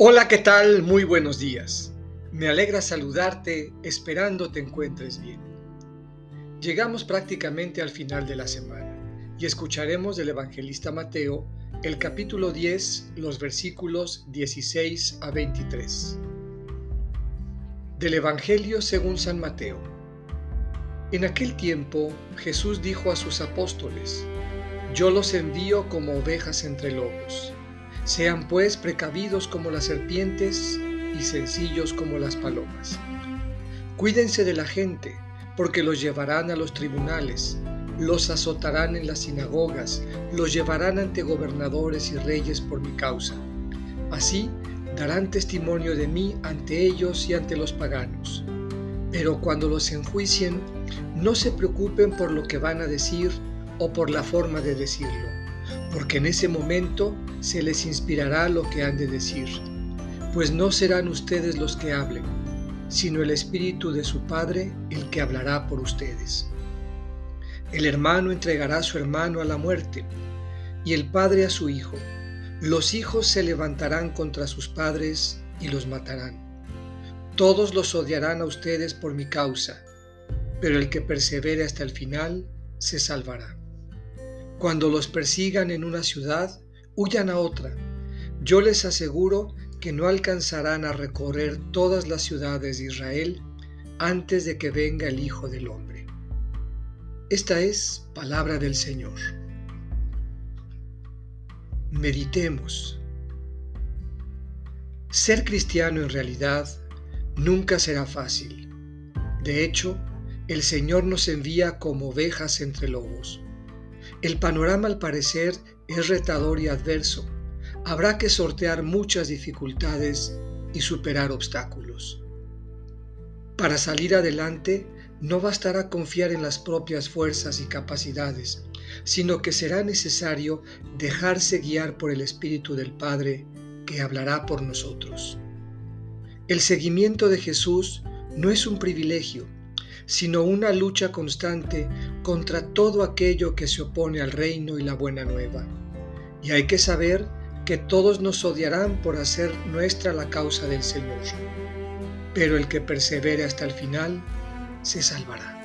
Hola, ¿qué tal? Muy buenos días. Me alegra saludarte esperando te encuentres bien. Llegamos prácticamente al final de la semana y escucharemos del evangelista Mateo el capítulo 10, los versículos 16 a 23. Del Evangelio según San Mateo. En aquel tiempo Jesús dijo a sus apóstoles, Yo los envío como ovejas entre lobos. Sean pues precavidos como las serpientes y sencillos como las palomas. Cuídense de la gente, porque los llevarán a los tribunales, los azotarán en las sinagogas, los llevarán ante gobernadores y reyes por mi causa. Así darán testimonio de mí ante ellos y ante los paganos. Pero cuando los enjuicien, no se preocupen por lo que van a decir o por la forma de decirlo porque en ese momento se les inspirará lo que han de decir, pues no serán ustedes los que hablen, sino el Espíritu de su Padre el que hablará por ustedes. El hermano entregará a su hermano a la muerte, y el padre a su hijo. Los hijos se levantarán contra sus padres y los matarán. Todos los odiarán a ustedes por mi causa, pero el que persevere hasta el final se salvará. Cuando los persigan en una ciudad, huyan a otra. Yo les aseguro que no alcanzarán a recorrer todas las ciudades de Israel antes de que venga el Hijo del Hombre. Esta es palabra del Señor. Meditemos. Ser cristiano en realidad nunca será fácil. De hecho, el Señor nos envía como ovejas entre lobos. El panorama al parecer es retador y adverso. Habrá que sortear muchas dificultades y superar obstáculos. Para salir adelante no bastará confiar en las propias fuerzas y capacidades, sino que será necesario dejarse guiar por el Espíritu del Padre que hablará por nosotros. El seguimiento de Jesús no es un privilegio, sino una lucha constante contra todo aquello que se opone al reino y la buena nueva. Y hay que saber que todos nos odiarán por hacer nuestra la causa del Señor, pero el que persevere hasta el final se salvará.